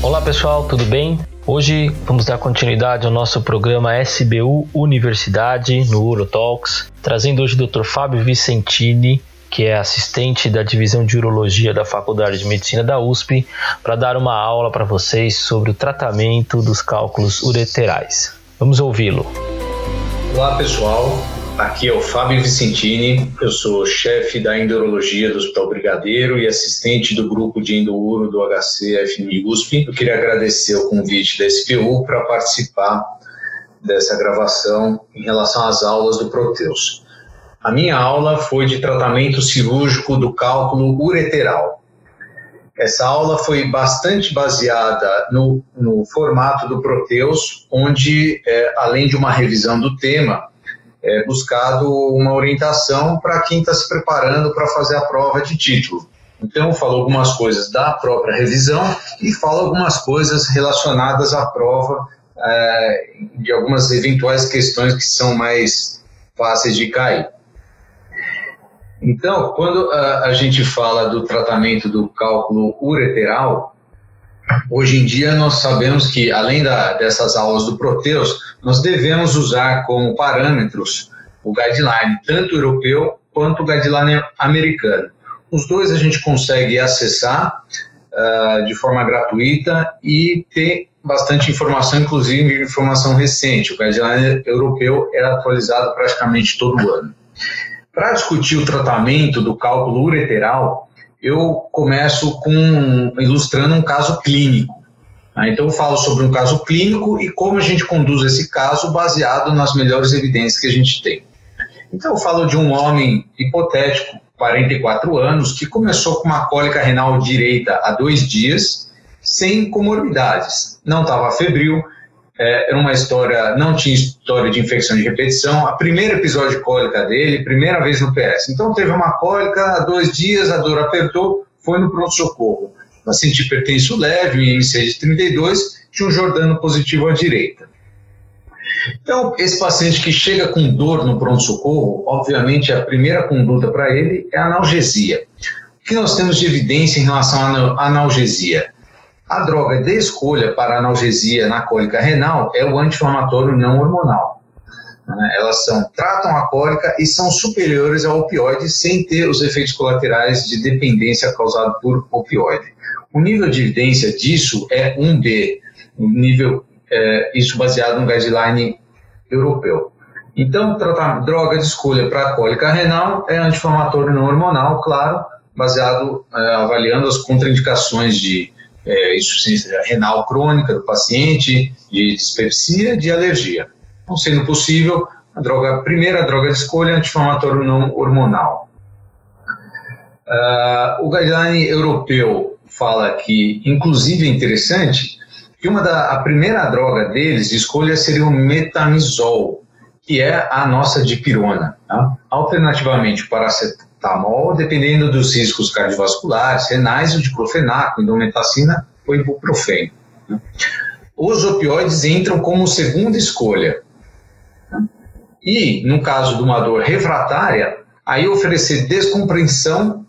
Olá pessoal, tudo bem? Hoje vamos dar continuidade ao nosso programa SBU Universidade no Urotalks, trazendo hoje o Dr. Fábio Vicentini, que é assistente da divisão de urologia da Faculdade de Medicina da USP, para dar uma aula para vocês sobre o tratamento dos cálculos ureterais. Vamos ouvi-lo. Olá pessoal, Aqui é o Fábio Vicentini, eu sou chefe da endurologia do Hospital Brigadeiro e assistente do grupo de endouro do HC FMI USP. Eu queria agradecer o convite da SPU para participar dessa gravação em relação às aulas do Proteus. A minha aula foi de tratamento cirúrgico do cálculo ureteral. Essa aula foi bastante baseada no, no formato do Proteus, onde, é, além de uma revisão do tema, é, buscado uma orientação para quem está se preparando para fazer a prova de título. Então, falo algumas coisas da própria revisão e falo algumas coisas relacionadas à prova, é, de algumas eventuais questões que são mais fáceis de cair. Então, quando a, a gente fala do tratamento do cálculo ureteral, Hoje em dia, nós sabemos que, além da, dessas aulas do Proteus, nós devemos usar como parâmetros o guideline, tanto europeu quanto o guideline americano. Os dois a gente consegue acessar uh, de forma gratuita e ter bastante informação, inclusive informação recente. O guideline europeu é atualizado praticamente todo ano. Para discutir o tratamento do cálculo ureteral, eu começo com ilustrando um caso clínico. Né? Então, eu falo sobre um caso clínico e como a gente conduz esse caso baseado nas melhores evidências que a gente tem. Então, eu falo de um homem hipotético, 44 anos, que começou com uma cólica renal direita há dois dias, sem comorbidades. Não estava febril, é, era uma história, não tinha história de infecção de repetição. A primeiro episódio de cólica dele, primeira vez no PS. Então teve uma cólica, há dois dias, a dor apertou, foi no pronto-socorro. Paciente hipertenso leve, um IMC de 32, tinha um Jordano positivo à direita. Então, esse paciente que chega com dor no pronto-socorro, obviamente a primeira conduta para ele é a analgesia. O que nós temos de evidência em relação à analgesia? A droga de escolha para analgesia na cólica renal é o anti-inflamatório não hormonal. Né? Elas são, tratam a cólica e são superiores ao opioide sem ter os efeitos colaterais de dependência causado por opioide. O nível de evidência disso é 1B, um nível, é, isso baseado no guideline europeu. Então, tratar droga de escolha para cólica renal é anti-inflamatório não hormonal, claro, baseado, é, avaliando as contraindicações de é, insuficiência renal crônica do paciente, de dispepsia, de alergia. Não sendo possível, a droga, primeira droga de escolha é anti-inflamatório não hormonal. Uh, o guideline europeu fala que, inclusive é interessante, que uma da, a primeira droga deles de escolha seria o metamizol, que é a nossa dipirona. Tá? Alternativamente, o paracetamol dependendo dos riscos cardiovasculares, renais, o diclofenaco, indometacina ou ibuprofeno. Né? Os opioides entram como segunda escolha. E, no caso de uma dor refratária, aí oferecer descompreensão,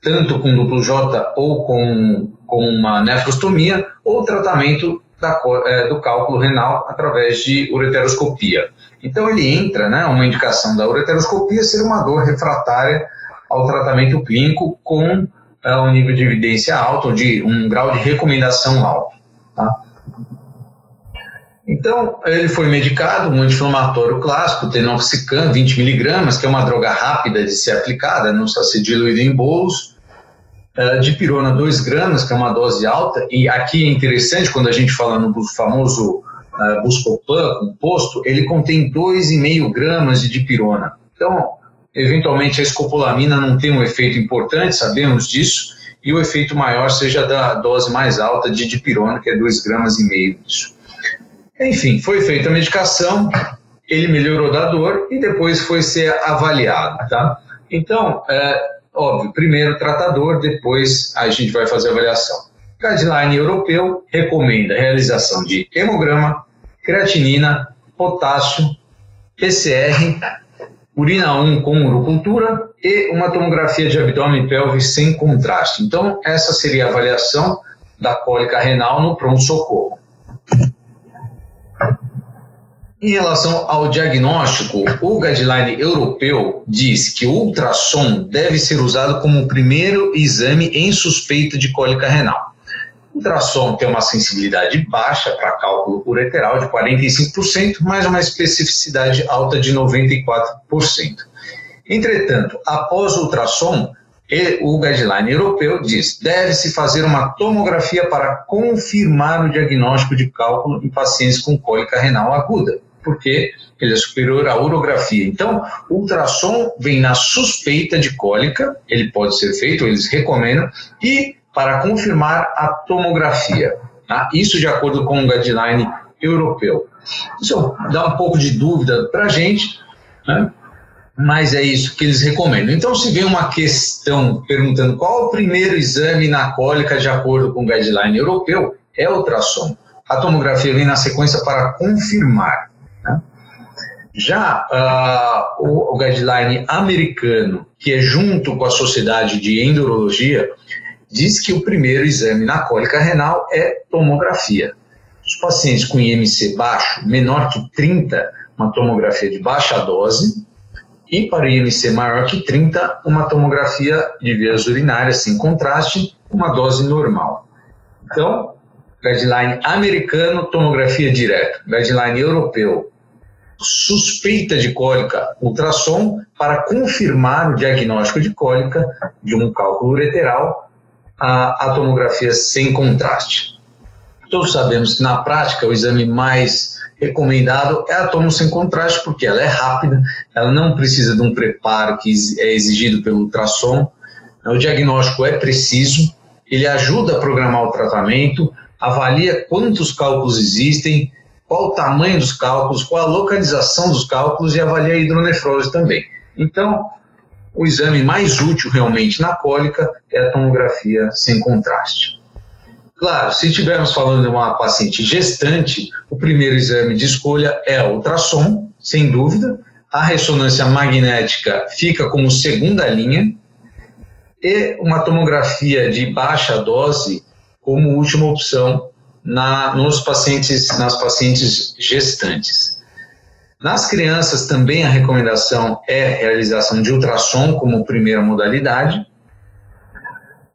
tanto com duplo J ou com, com uma nefrostomia, ou tratamento da, é, do cálculo renal através de ureteroscopia. Então ele entra, né, uma indicação da ureteroscopia ser uma dor refratária ao tratamento clínico com é, um nível de evidência alto, de um grau de recomendação alto. Tá? Então, ele foi medicado, um anti-inflamatório clássico, tenoxicam, 20 miligramas, que é uma droga rápida de ser aplicada, não precisa ser diluída em bolos, é, de pirona 2 gramas, que é uma dose alta, e aqui é interessante, quando a gente fala no famoso uh, Buscopan composto, ele contém 2,5 gramas de dipirona. Então, eventualmente a escopolamina não tem um efeito importante, sabemos disso, e o efeito maior seja da dose mais alta de dipirona, que é 2 gramas e meio disso. Enfim, foi feita a medicação, ele melhorou da dor e depois foi ser avaliado, tá? Então, é, óbvio, primeiro tratador, depois a gente vai fazer a avaliação. Guideline europeu recomenda a realização de hemograma, creatinina, potássio, PCR, urina 1 com urocultura e uma tomografia de abdômen e pelve sem contraste. Então, essa seria a avaliação da cólica renal no pronto-socorro. Em relação ao diagnóstico, o guideline europeu diz que o ultrassom deve ser usado como o primeiro exame em suspeita de cólica renal. O ultrassom tem uma sensibilidade baixa para cálculo ureteral de 45%, mas uma especificidade alta de 94%. Entretanto, após o ultrassom, o guideline europeu diz deve-se fazer uma tomografia para confirmar o diagnóstico de cálculo em pacientes com cólica renal aguda, porque ele é superior à urografia. Então, o ultrassom vem na suspeita de cólica, ele pode ser feito, eles recomendam, e para confirmar a tomografia. Tá? Isso de acordo com o guideline europeu. Isso dá um pouco de dúvida para a gente, né? Mas é isso que eles recomendam. Então, se vem uma questão perguntando qual o primeiro exame na cólica de acordo com o guideline europeu, é o ultrassom. A tomografia vem na sequência para confirmar. Né? Já uh, o, o guideline americano, que é junto com a Sociedade de Endurologia, diz que o primeiro exame na cólica renal é tomografia. Os pacientes com IMC baixo, menor que 30, uma tomografia de baixa dose, e para IMC maior que 30, uma tomografia de vias urinárias sem contraste, uma dose normal. Então, guideline americano, tomografia direta. Guideline europeu, suspeita de cólica, ultrassom, para confirmar o diagnóstico de cólica de um cálculo ureteral, a, a tomografia sem contraste. Todos sabemos que na prática o exame mais recomendado é a tomo sem contraste, porque ela é rápida, ela não precisa de um preparo que é exigido pelo ultrassom, o diagnóstico é preciso, ele ajuda a programar o tratamento, avalia quantos cálculos existem, qual o tamanho dos cálculos, qual a localização dos cálculos e avalia a hidronefrose também. Então, o exame mais útil realmente na cólica é a tomografia sem contraste. Claro, se estivermos falando de uma paciente gestante, o primeiro exame de escolha é ultrassom, sem dúvida. A ressonância magnética fica como segunda linha e uma tomografia de baixa dose como última opção na, nos pacientes, nas pacientes gestantes. Nas crianças também a recomendação é realização de ultrassom como primeira modalidade.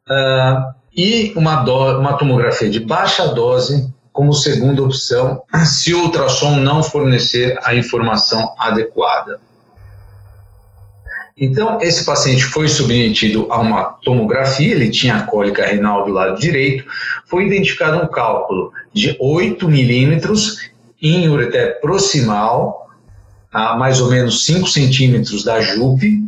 Uh, e uma, do, uma tomografia de baixa dose como segunda opção, se o ultrassom não fornecer a informação adequada. Então, esse paciente foi submetido a uma tomografia, ele tinha cólica renal do lado direito, foi identificado um cálculo de 8 milímetros em ureter proximal, a mais ou menos 5 centímetros da JUP,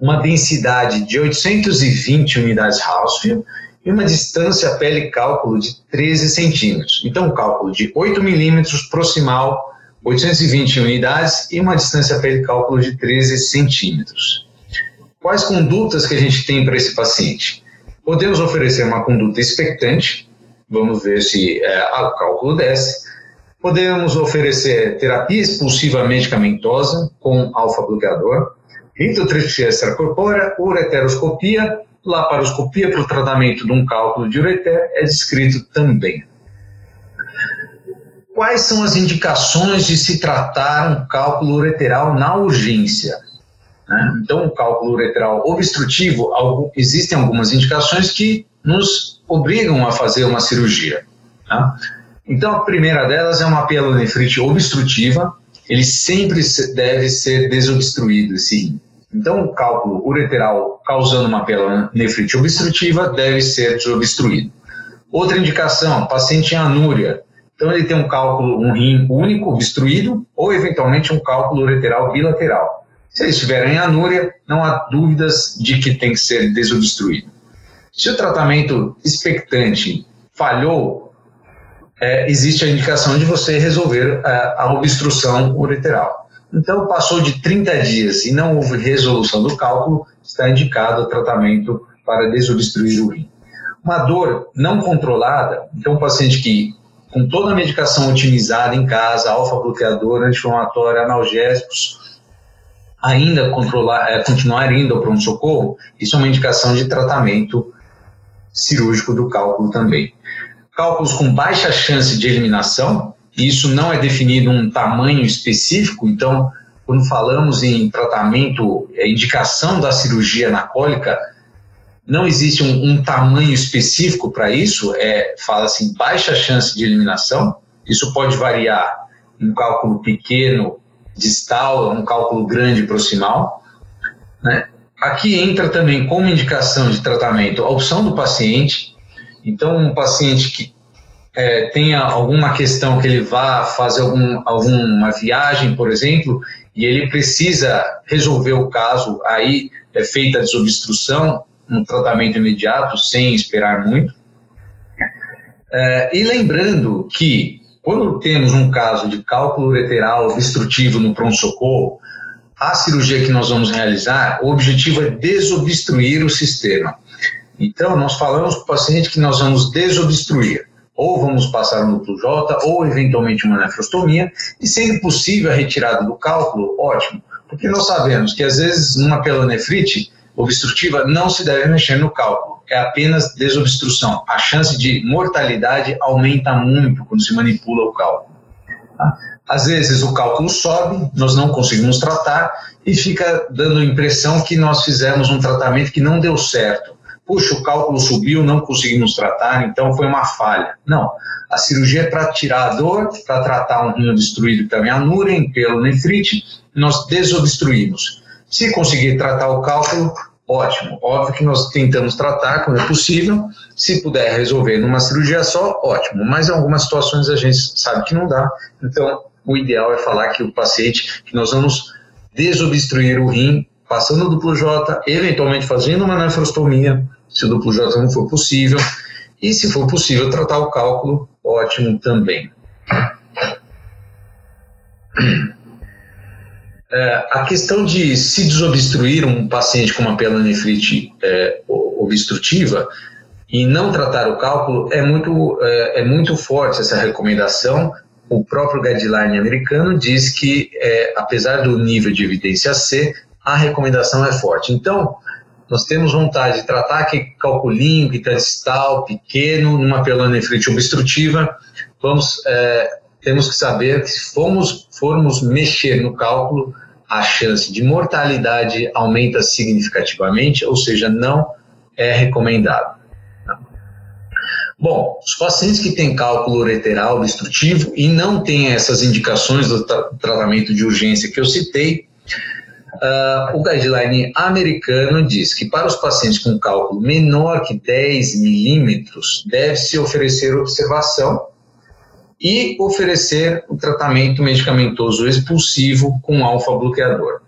uma densidade de 820 unidades Hounsfield e uma distância pele cálculo de 13 centímetros. Então, um cálculo de 8 milímetros proximal, 820 unidades e uma distância pele cálculo de 13 centímetros. Quais condutas que a gente tem para esse paciente? Podemos oferecer uma conduta expectante, vamos ver se é, o cálculo desce. Podemos oferecer terapia expulsiva medicamentosa com alfa-bloqueador, ritotripsia extracorpórea, ureteroscopia laparoscopia para o tratamento de um cálculo de ureter é descrito também. Quais são as indicações de se tratar um cálculo ureteral na urgência? Né? Então, o cálculo ureteral obstrutivo, existem algumas indicações que nos obrigam a fazer uma cirurgia. Tá? Então, a primeira delas é uma pielonefrite obstrutiva, ele sempre deve ser desobstruído, esse rim. Então, o cálculo ureteral causando uma pielonefrite obstrutiva deve ser desobstruído. Outra indicação, paciente em anúria. Então, ele tem um cálculo, um rim único obstruído ou, eventualmente, um cálculo ureteral bilateral. Se eles em anúria, não há dúvidas de que tem que ser desobstruído. Se o tratamento expectante falhou, é, existe a indicação de você resolver é, a obstrução ureteral. Então, passou de 30 dias e não houve resolução do cálculo, está indicado o tratamento para desobstruir o rim. Uma dor não controlada, então, um paciente que, com toda a medicação otimizada em casa, alfa-bloqueador, anti-inflamatório, analgésicos, ainda controlar, é, continuar indo ao pronto-socorro, isso é uma indicação de tratamento cirúrgico do cálculo também. cálculos com baixa chance de eliminação, isso não é definido um tamanho específico, então, quando falamos em tratamento, é, indicação da cirurgia na cólica, não existe um, um tamanho específico para isso, é, fala assim, baixa chance de eliminação, isso pode variar em um cálculo pequeno distal, um cálculo grande proximal, né? Aqui entra também como indicação de tratamento a opção do paciente. Então, um paciente que é, tenha alguma questão que ele vá fazer algum, alguma viagem, por exemplo, e ele precisa resolver o caso, aí é feita a desobstrução, um tratamento imediato, sem esperar muito. É, e lembrando que, quando temos um caso de cálculo ureteral obstrutivo no pronto-socorro, a cirurgia que nós vamos realizar, o objetivo é desobstruir o sistema. Então, nós falamos para o paciente que nós vamos desobstruir, ou vamos passar um duplo J, ou eventualmente uma nefrostomia, e sendo possível a retirada do cálculo, ótimo, porque nós sabemos que às vezes numa pelonefrite obstrutiva não se deve mexer no cálculo, é apenas desobstrução. A chance de mortalidade aumenta muito quando se manipula o cálculo. Tá? Às vezes o cálculo sobe, nós não conseguimos tratar e fica dando a impressão que nós fizemos um tratamento que não deu certo. Puxa, o cálculo subiu, não conseguimos tratar, então foi uma falha. Não. A cirurgia é para tirar a dor, para tratar um rim destruído também a nurem, pelo nefrite, nós desobstruímos. Se conseguir tratar o cálculo, ótimo. Óbvio que nós tentamos tratar quando é possível. Se puder resolver numa cirurgia só, ótimo. Mas em algumas situações a gente sabe que não dá. Então, o ideal é falar que o paciente, que nós vamos desobstruir o rim, passando o duplo J, eventualmente fazendo uma nefrostomia, se o duplo J não for possível, e se for possível tratar o cálculo, ótimo também. É, a questão de se desobstruir um paciente com uma pielonefrite é, obstrutiva e não tratar o cálculo é muito, é, é muito forte essa recomendação o próprio guideline americano diz que, é, apesar do nível de evidência C, a recomendação é forte. Então, nós temos vontade de tratar aquele calculinho que está distal, pequeno, numa pelonefrite obstrutiva, vamos, é, temos que saber que se formos, mexer no cálculo, a chance de mortalidade aumenta significativamente, ou seja, não é recomendado. Bom, os pacientes que têm cálculo ureteral obstrutivo e não têm essas indicações do tra tratamento de urgência que eu citei, uh, o guideline americano diz que para os pacientes com cálculo menor que 10 milímetros, deve-se oferecer observação e oferecer o tratamento medicamentoso expulsivo com alfa-bloqueador.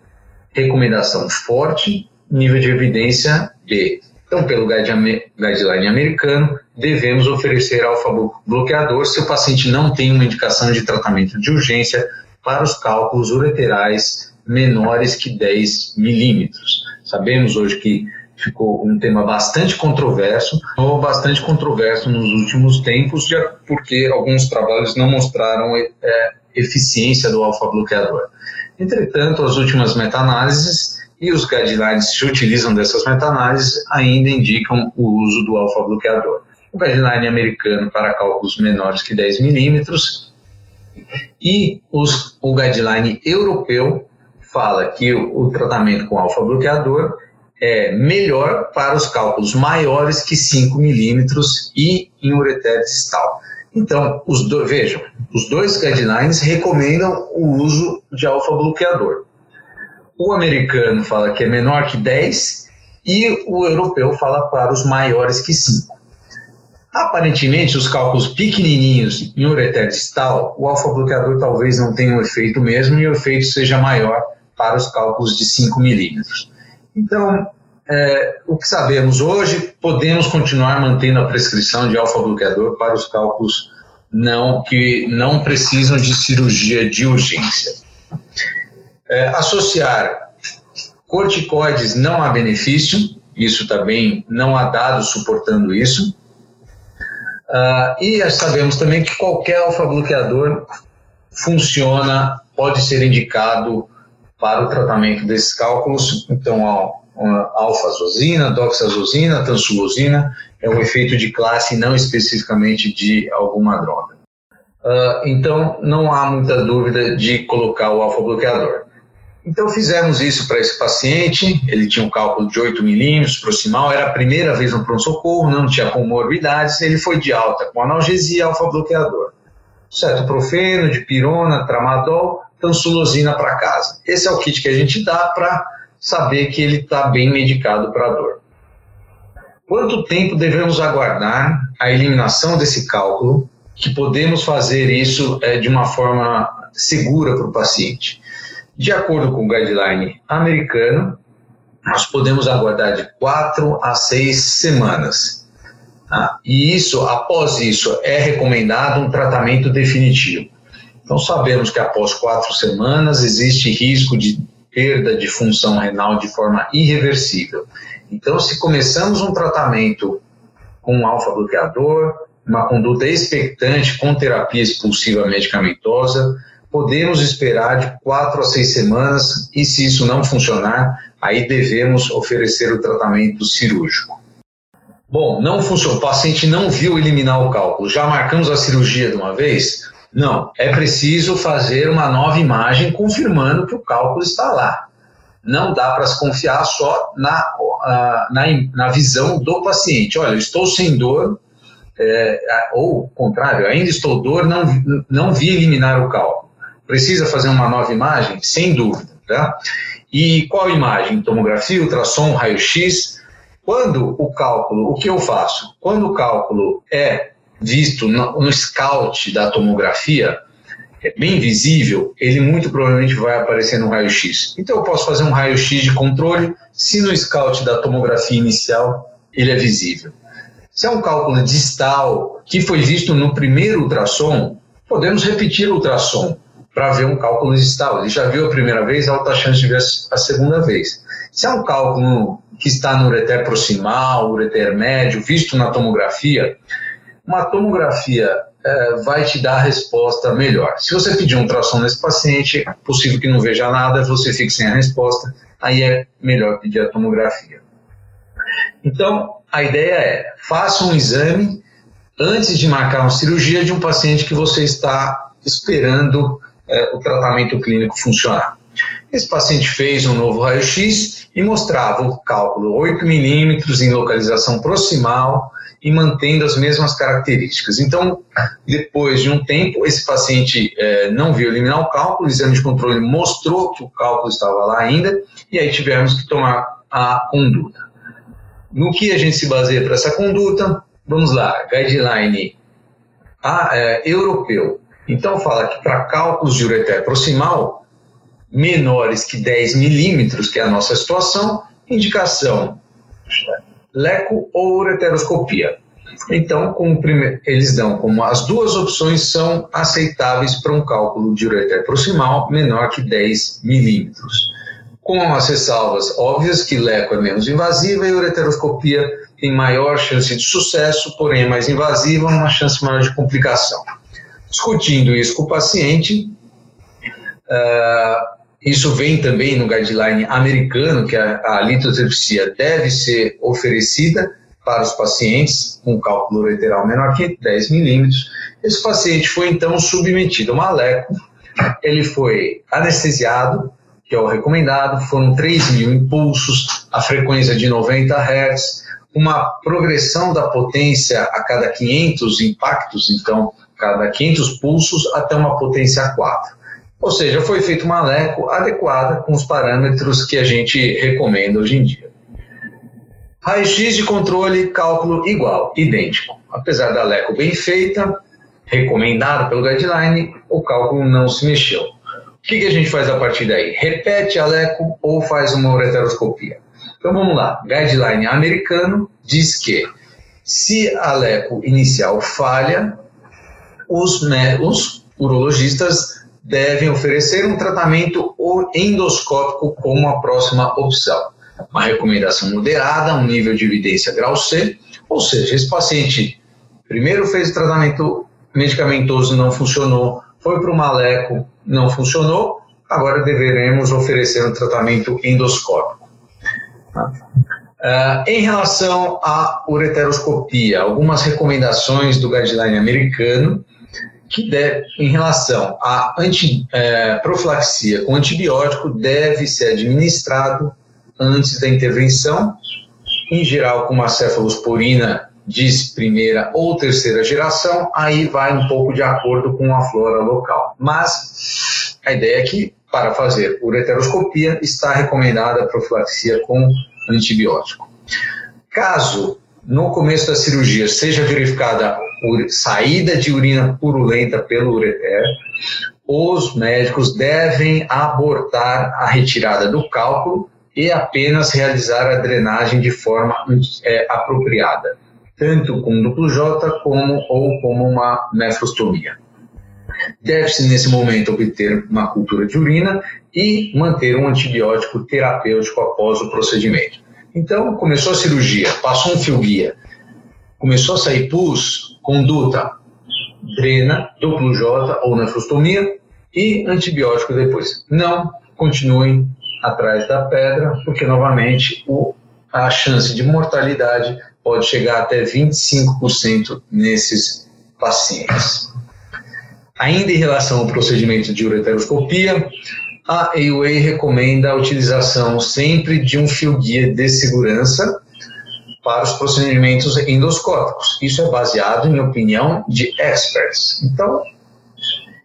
Recomendação forte, nível de evidência B. Então, pelo guideline americano, devemos oferecer alfa-bloqueador se o paciente não tem uma indicação de tratamento de urgência para os cálculos ureterais menores que 10 milímetros. Sabemos hoje que ficou um tema bastante controverso, ou bastante controverso nos últimos tempos, porque alguns trabalhos não mostraram é, eficiência do alfa-bloqueador. Entretanto, as últimas meta-análises e os guidelines que se utilizam dessas meta-análises ainda indicam o uso do alfa-bloqueador o guideline americano para cálculos menores que 10 milímetros e os, o guideline europeu fala que o, o tratamento com alfa-bloqueador é melhor para os cálculos maiores que 5 milímetros e em ureter distal. Então, os do, vejam, os dois guidelines recomendam o uso de alfa-bloqueador. O americano fala que é menor que 10 e o europeu fala para os maiores que 5. Aparentemente, os cálculos pequenininhos em ureter distal, o alfa-bloqueador talvez não tenha um efeito mesmo e o efeito seja maior para os cálculos de 5 milímetros. Então, é, o que sabemos hoje, podemos continuar mantendo a prescrição de alfa-bloqueador para os cálculos não, que não precisam de cirurgia de urgência. É, associar corticoides não há benefício, isso também não há dados suportando isso. Uh, e sabemos também que qualquer alfa-bloqueador funciona, pode ser indicado para o tratamento desses cálculos. Então, alfa-azosina, doxazosina, tansulosina, é um efeito de classe, não especificamente de alguma droga. Uh, então, não há muita dúvida de colocar o alfa-bloqueador. Então, fizemos isso para esse paciente, ele tinha um cálculo de 8 milímetros proximal, era a primeira vez no pronto-socorro, não tinha comorbidades, ele foi de alta com analgesia alfa-bloqueador. Cetoprofeno, dipirona, tramadol, tansulosina para casa. Esse é o kit que a gente dá para saber que ele está bem medicado para dor. Quanto tempo devemos aguardar a eliminação desse cálculo, que podemos fazer isso é, de uma forma segura para o paciente? De acordo com o guideline americano, nós podemos aguardar de 4 a 6 semanas. Tá? E isso, após isso, é recomendado um tratamento definitivo. Então, sabemos que após quatro semanas existe risco de perda de função renal de forma irreversível. Então, se começamos um tratamento com um alfa-bloqueador, uma conduta expectante com terapia expulsiva medicamentosa, podemos esperar de quatro a seis semanas e, se isso não funcionar, aí devemos oferecer o tratamento cirúrgico. Bom, não funcionou, o paciente não viu eliminar o cálculo, já marcamos a cirurgia de uma vez? Não, é preciso fazer uma nova imagem confirmando que o cálculo está lá. Não dá para se confiar só na, na, na, visão do paciente. Olha, estou sem dor, é, ou contrário, ainda estou dor, não, não vi eliminar o cálculo. Precisa fazer uma nova imagem? Sem dúvida. Tá? E qual imagem? Tomografia, ultrassom, raio-x? Quando o cálculo, o que eu faço? Quando o cálculo é visto no, scout da tomografia, é bem visível, ele muito provavelmente vai aparecer no raio-x. Então eu posso fazer um raio-x de controle se no scout da tomografia inicial ele é visível. Se é um cálculo distal que foi visto no primeiro ultrassom, podemos repetir o ultrassom para ver um cálculo distal. Ele já viu a primeira vez, alta chance de ver a segunda vez. Se é um cálculo que está no ureter proximal, ureter médio, visto na tomografia, uma tomografia é, vai te dar a resposta melhor. Se você pedir um ultrassom nesse paciente, é possível que não veja nada, você fique sem a resposta, aí é melhor pedir a tomografia. Então, a ideia é, faça um exame antes de marcar uma cirurgia de um paciente que você está esperando é, o tratamento clínico funcionar. Esse paciente fez um novo raio-x e mostrava o cálculo 8 milímetros em localização proximal, e mantendo as mesmas características. Então, depois de um tempo, esse paciente é, não viu eliminar o cálculo, o exame de controle mostrou que o cálculo estava lá ainda, e aí tivemos que tomar a conduta. No que a gente se baseia para essa conduta? Vamos lá, guideline é, europeu. Então, fala que para cálculos de ureter proximal, menores que 10 milímetros, que é a nossa situação, indicação leco ou ureteroscopia. Então, eles dão como as duas opções são aceitáveis para um cálculo de ureter proximal menor que 10 milímetros. Com as ressalvas óbvias que leco é menos invasiva e ureteroscopia tem maior chance de sucesso, porém é mais invasiva, uma chance maior de complicação. Discutindo isso com o paciente, uh, isso vem também no guideline americano, que a, a litotripsia deve ser oferecida para os pacientes com cálculo ureteral menor que 10 milímetros. Esse paciente foi então submetido a uma leco, ele foi anestesiado, que é o recomendado, foram 3 mil impulsos, a frequência de 90 Hz, uma progressão da potência a cada 500 impactos, então, cada 500 pulsos, até uma potência 4. Ou seja, foi feito uma leco adequada com os parâmetros que a gente recomenda hoje em dia. Raio-X de controle, cálculo igual, idêntico. Apesar da leco bem feita, recomendado pelo guideline, o cálculo não se mexeu. O que, que a gente faz a partir daí? Repete a leco ou faz uma ureteroscopia? Então vamos lá. Guideline americano diz que se a leco inicial falha, os, os urologistas devem oferecer um tratamento endoscópico como a próxima opção. Uma recomendação moderada, um nível de evidência grau C, ou seja, esse paciente primeiro fez o tratamento medicamentoso, não funcionou, foi para o maleco, não funcionou, agora deveremos oferecer um tratamento endoscópico. Uh, em relação à ureteroscopia, algumas recomendações do guideline americano que deve, em relação à anti, é, profilaxia com antibiótico deve ser administrado antes da intervenção, em geral com uma cefalosporina de primeira ou terceira geração, aí vai um pouco de acordo com a flora local. Mas a ideia é que para fazer ureteroscopia está recomendada a profilaxia com antibiótico. Caso no começo da cirurgia seja verificada saída de urina purulenta pelo ureter, os médicos devem abortar a retirada do cálculo e apenas realizar a drenagem de forma é, apropriada, tanto com duplo J como ou como uma nefrostomia. Deve-se nesse momento obter uma cultura de urina e manter um antibiótico terapêutico após o procedimento. Então, começou a cirurgia, passou um fio guia, começou a sair pus, conduta, drena, duplo J ou nefrostomia e antibiótico depois. Não continuem atrás da pedra, porque novamente o, a chance de mortalidade pode chegar até 25% nesses pacientes. Ainda em relação ao procedimento de ureteroscopia, a AUA recomenda a utilização sempre de um fio guia de segurança para os procedimentos endoscópicos. Isso é baseado em opinião de experts. Então,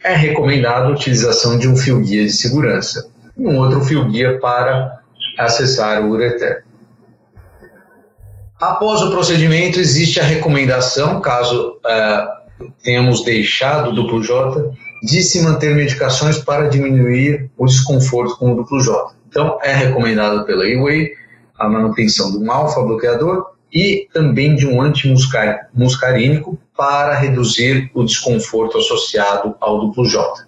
é recomendado a utilização de um fio guia de segurança e um outro fio guia para acessar o ureter. Após o procedimento, existe a recomendação, caso uh, tenhamos deixado o duplo J, de se manter medicações para diminuir o desconforto com o duplo J. Então, é recomendado pela EWAY a manutenção de um alfa-bloqueador e também de um antimuscarínico para reduzir o desconforto associado ao duplo J.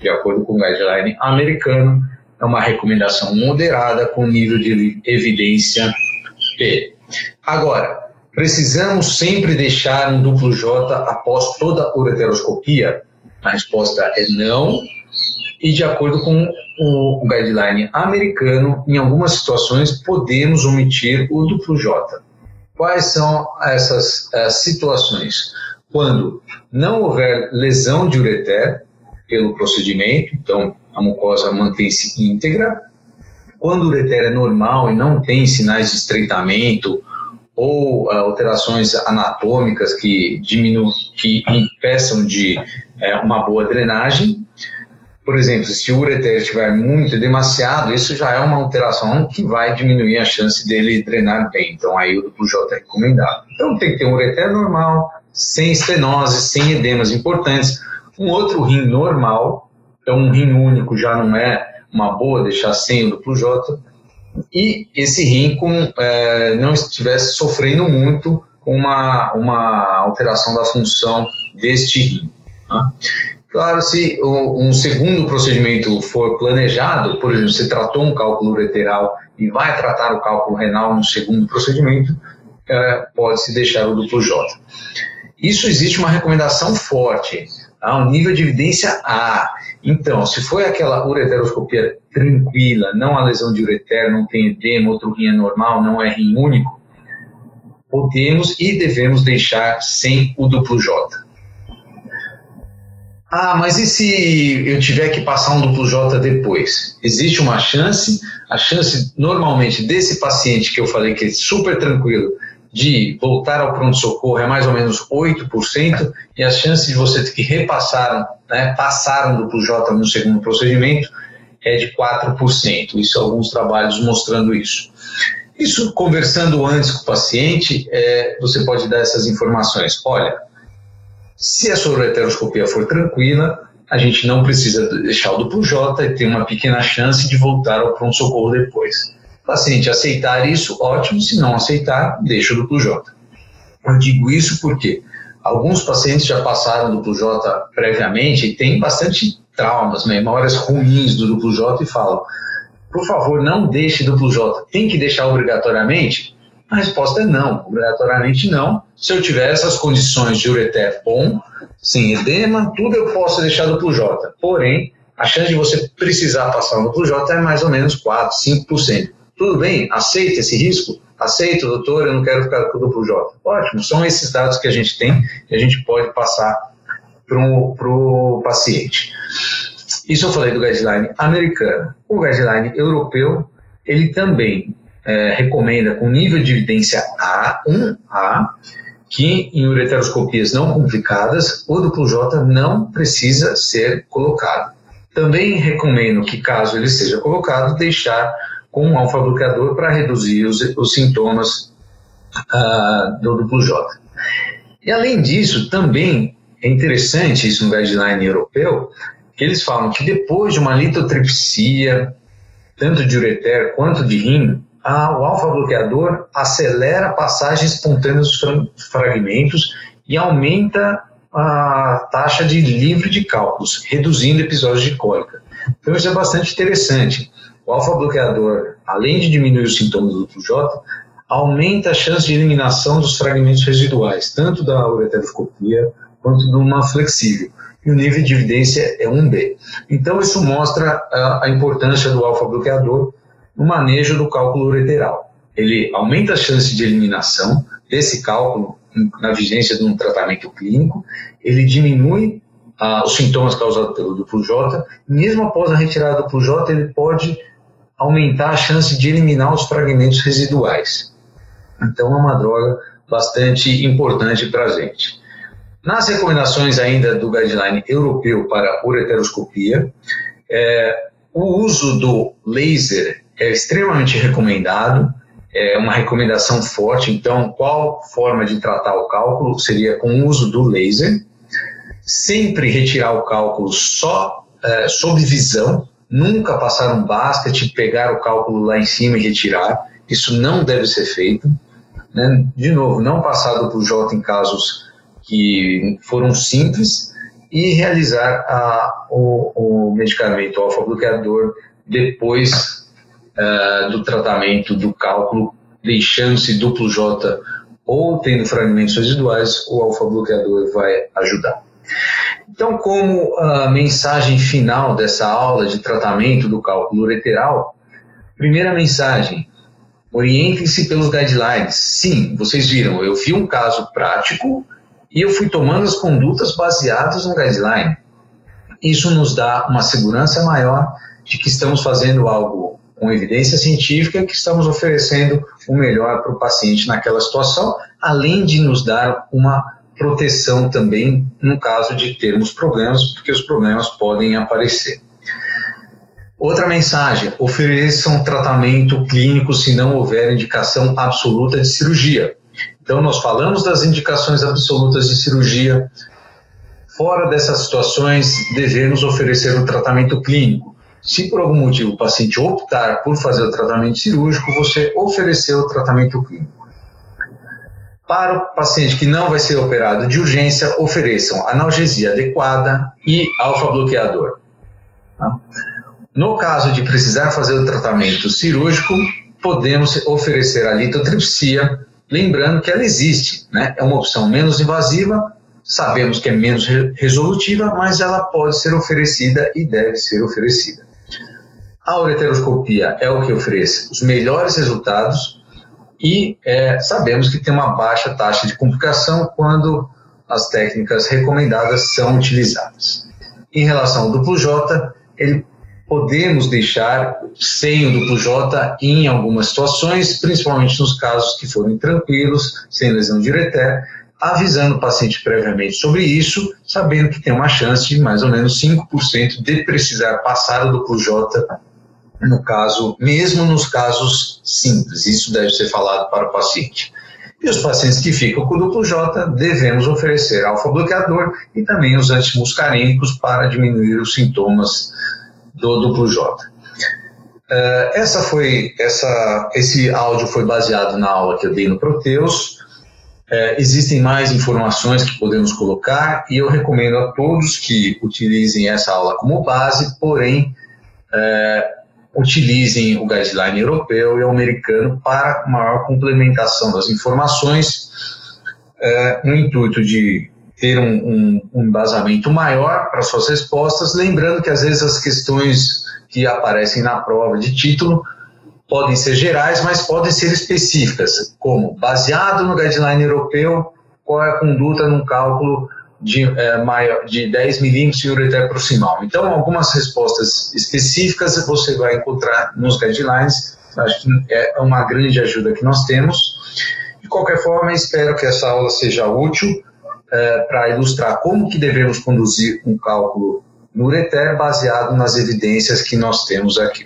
De acordo com o guideline americano, é uma recomendação moderada com nível de evidência P. Agora, precisamos sempre deixar um duplo J após toda ureteroscopia? A resposta é não, e de acordo com o guideline americano, em algumas situações podemos omitir o duplo J. Quais são essas uh, situações? Quando não houver lesão de ureter pelo procedimento, então a mucosa mantém-se íntegra. Quando o ureter é normal e não tem sinais de estreitamento ou uh, alterações anatômicas que diminuem, que impeçam de uh, uma boa drenagem, por exemplo, se o ureter estiver muito demasiado, isso já é uma alteração que vai diminuir a chance dele drenar bem. Então, aí o duplo J é recomendado. Então, tem que ter um ureter normal, sem estenose, sem edemas importantes. Um outro rim normal, então um rim único já não é uma boa deixar sem o duplo J. E esse rim com, é, não estivesse sofrendo muito com uma, uma alteração da função deste rim. Tá? Claro, se um segundo procedimento for planejado, por exemplo, você tratou um cálculo ureteral e vai tratar o cálculo renal no segundo procedimento, é, pode-se deixar o duplo J. Isso existe uma recomendação forte, a um nível de evidência A. Então, se foi aquela ureteroscopia tranquila, não a lesão de ureter, não tem edema, outro rim é normal, não é rim único, podemos e devemos deixar sem o duplo J. Ah, mas e se eu tiver que passar um duplo J depois? Existe uma chance, a chance normalmente desse paciente que eu falei que é super tranquilo de voltar ao pronto-socorro é mais ou menos 8%, e a chance de você ter que repassar, né, passar um duplo J no segundo procedimento é de 4%. Isso alguns trabalhos mostrando isso. Isso, conversando antes com o paciente, é, você pode dar essas informações. Olha, se a sua ureteroscopia for tranquila, a gente não precisa deixar o duplo J e tem uma pequena chance de voltar ao pronto-socorro depois. Paciente aceitar isso, ótimo, se não aceitar, deixa o duplo J. Eu digo isso porque alguns pacientes já passaram duplo J previamente e têm bastante traumas, memórias ruins do duplo J e falam: por favor, não deixe duplo J. Tem que deixar obrigatoriamente? A resposta é não, obrigatoriamente não. Se eu tiver essas condições de ureter bom, sem edema, tudo eu posso deixar duplo J. Porém, a chance de você precisar passar no duplo J é mais ou menos 4, 5%. Tudo bem, aceita esse risco? Aceito, doutor, eu não quero ficar com o duplo J. Ótimo, são esses dados que a gente tem e a gente pode passar para o paciente. Isso eu falei do guideline americano. O guideline europeu, ele também é, recomenda com nível de evidência A, 1A, que em ureteroscopias não complicadas, o duplo J não precisa ser colocado. Também recomendo que, caso ele seja colocado, deixar com um alfa-bloqueador para reduzir os, os sintomas uh, do duplo J. E além disso, também é interessante isso no guideline europeu, que eles falam que depois de uma litotripsia, tanto de ureter quanto de rim, a, o alfa-bloqueador acelera a passagem espontânea dos fragmentos e aumenta a taxa de livre de cálculos, reduzindo episódios de cólica. Então isso é bastante interessante. O alfa-bloqueador, além de diminuir os sintomas do J, aumenta a chance de eliminação dos fragmentos residuais, tanto da ureteroscopia quanto de uma flexível. E o nível de evidência é 1B. Então isso mostra a, a importância do alfa-bloqueador no manejo do cálculo ureteral. Ele aumenta a chance de eliminação desse cálculo na vigência de um tratamento clínico, ele diminui ah, os sintomas causados pelo duplo J, mesmo após a retirada do duplo J, ele pode aumentar a chance de eliminar os fragmentos residuais. Então é uma droga bastante importante para a gente. Nas recomendações ainda do guideline europeu para ureteroscopia, é, o uso do laser é extremamente recomendado, é uma recomendação forte. Então, qual forma de tratar o cálculo seria com o uso do laser? Sempre retirar o cálculo só é, sob visão, nunca passar um basket, pegar o cálculo lá em cima e retirar. Isso não deve ser feito. Né? De novo, não passar duplo J em casos que foram simples e realizar a, o, o medicamento alfa-bloqueador depois uh, do tratamento do cálculo, deixando-se duplo J ou tendo fragmentos residuais, o alfa-bloqueador vai ajudar. Então, como a mensagem final dessa aula de tratamento do cálculo ureteral, primeira mensagem, orientem-se pelos guidelines. Sim, vocês viram, eu vi um caso prático e eu fui tomando as condutas baseadas no guideline. Isso nos dá uma segurança maior de que estamos fazendo algo com evidência científica que estamos oferecendo o melhor para o paciente naquela situação, além de nos dar uma proteção também no caso de termos problemas, porque os problemas podem aparecer. Outra mensagem: ofereçam tratamento clínico se não houver indicação absoluta de cirurgia. Então, nós falamos das indicações absolutas de cirurgia. Fora dessas situações, devemos oferecer um tratamento clínico. Se por algum motivo o paciente optar por fazer o tratamento cirúrgico, você ofereceu o tratamento clínico. Para o paciente que não vai ser operado de urgência, ofereçam analgesia adequada e alfa-bloqueador. Tá? No caso de precisar fazer o tratamento cirúrgico, podemos oferecer a litotripsia, lembrando que ela existe, né? é uma opção menos invasiva, sabemos que é menos resolutiva, mas ela pode ser oferecida e deve ser oferecida. A ureteroscopia é o que oferece os melhores resultados e é, sabemos que tem uma baixa taxa de complicação quando as técnicas recomendadas são utilizadas. Em relação ao duplo J, ele podemos deixar sem o duplo J em algumas situações, principalmente nos casos que forem tranquilos, sem lesão de ureter, avisando o paciente previamente sobre isso, sabendo que tem uma chance de mais ou menos 5% de precisar passar o duplo J no caso, mesmo nos casos simples, isso deve ser falado para o paciente. E os pacientes que ficam com duplo J, devemos oferecer alfa-bloqueador e também os antimuscarínicos para diminuir os sintomas do duplo J. Uh, essa foi, essa, esse áudio foi baseado na aula que eu dei no Proteus. Uh, existem mais informações que podemos colocar e eu recomendo a todos que utilizem essa aula como base, porém, uh, utilizem o guideline europeu e americano para maior complementação das informações, é, no intuito de ter um, um, um embasamento maior para suas respostas, lembrando que às vezes as questões que aparecem na prova de título podem ser gerais, mas podem ser específicas, como baseado no guideline europeu, qual é a conduta num cálculo de, é, maior, de 10 milímetros de ureter proximal. Então, algumas respostas específicas você vai encontrar nos guidelines, acho que é uma grande ajuda que nós temos. De qualquer forma, espero que essa aula seja útil é, para ilustrar como que devemos conduzir um cálculo no ureter baseado nas evidências que nós temos aqui.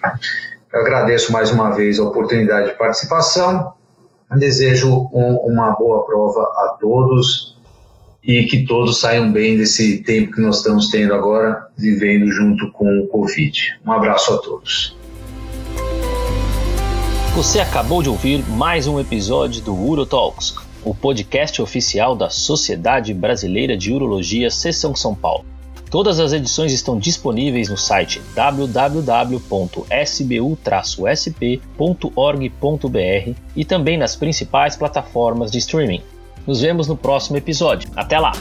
Eu agradeço mais uma vez a oportunidade de participação, desejo um, uma boa prova a todos e que todos saiam bem desse tempo que nós estamos tendo agora, vivendo junto com o Covid. Um abraço a todos. Você acabou de ouvir mais um episódio do UroTalks, o podcast oficial da Sociedade Brasileira de Urologia Seção São Paulo. Todas as edições estão disponíveis no site www.sbu-sp.org.br e também nas principais plataformas de streaming. Nos vemos no próximo episódio. Até lá!